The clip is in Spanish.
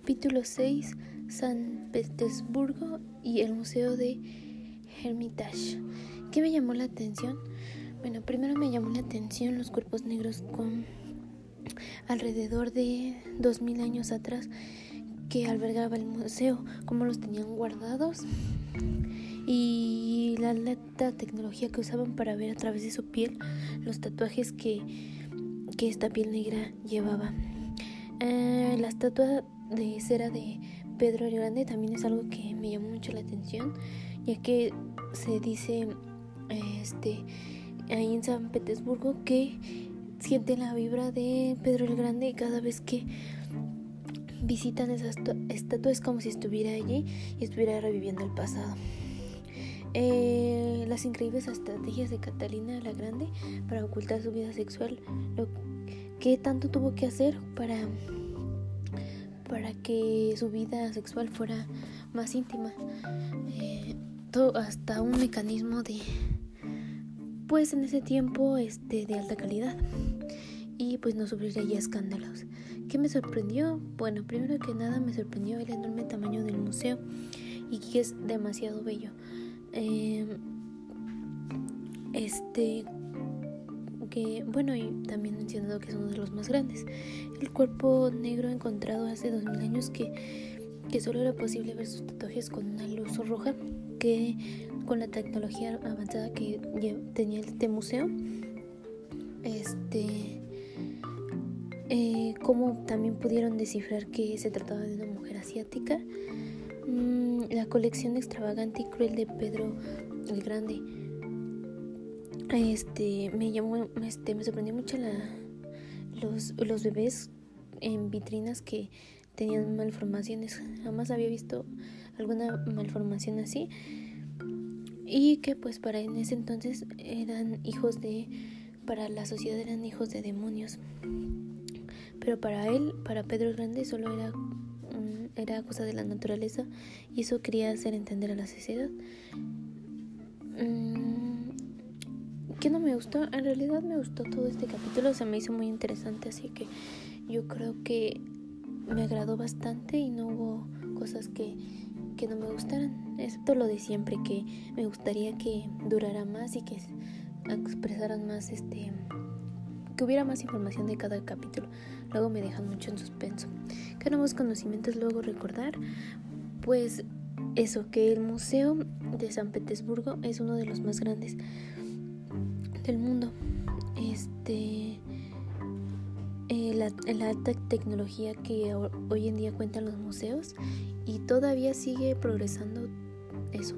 Capítulo 6. San Petersburgo y el Museo de Hermitage. ¿Qué me llamó la atención? Bueno, primero me llamó la atención los cuerpos negros con alrededor de 2000 años atrás que albergaba el museo, cómo los tenían guardados y la alta tecnología que usaban para ver a través de su piel los tatuajes que, que esta piel negra llevaba. Eh, la estatua de cera de Pedro el Grande también es algo que me llamó mucho la atención, ya que se dice este, ahí en San Petersburgo que siente la vibra de Pedro el Grande cada vez que visitan esas estatuas como si estuviera allí y estuviera reviviendo el pasado. Eh, las increíbles estrategias de Catalina la Grande para ocultar su vida sexual, lo que tanto tuvo que hacer para para que su vida sexual fuera más íntima. Eh, hasta un mecanismo de, pues en ese tiempo, este, de alta calidad. Y pues no sufriría escándalos. ¿Qué me sorprendió? Bueno, primero que nada me sorprendió el enorme tamaño del museo y que es demasiado bello. Eh, este que, bueno, y también mencionado que es uno de los más grandes. El cuerpo negro encontrado hace 2000 años que, que solo era posible ver sus tatuajes con una luz roja, que con la tecnología avanzada que tenía este museo, este, eh, como también pudieron descifrar que se trataba de una mujer asiática, mm, la colección extravagante y cruel de Pedro el Grande este me llamó este me sorprendió mucho la, los, los bebés en vitrinas que tenían malformaciones. Jamás había visto alguna malformación así. Y que pues para en ese entonces eran hijos de para la sociedad eran hijos de demonios. Pero para él para Pedro Grande solo era era cosa de la naturaleza y eso quería hacer entender a la sociedad ¿Qué no me gustó? En realidad me gustó todo este capítulo, se me hizo muy interesante, así que yo creo que me agradó bastante y no hubo cosas que, que no me gustaran, excepto lo de siempre, que me gustaría que durara más y que expresaran más, este, que hubiera más información de cada capítulo. Luego me dejan mucho en suspenso. ¿Qué nuevos conocimientos luego recordar? Pues eso, que el Museo de San Petersburgo es uno de los más grandes del mundo. Este, eh, la, alta tecnología que hoy en día cuentan los museos y todavía sigue progresando eso.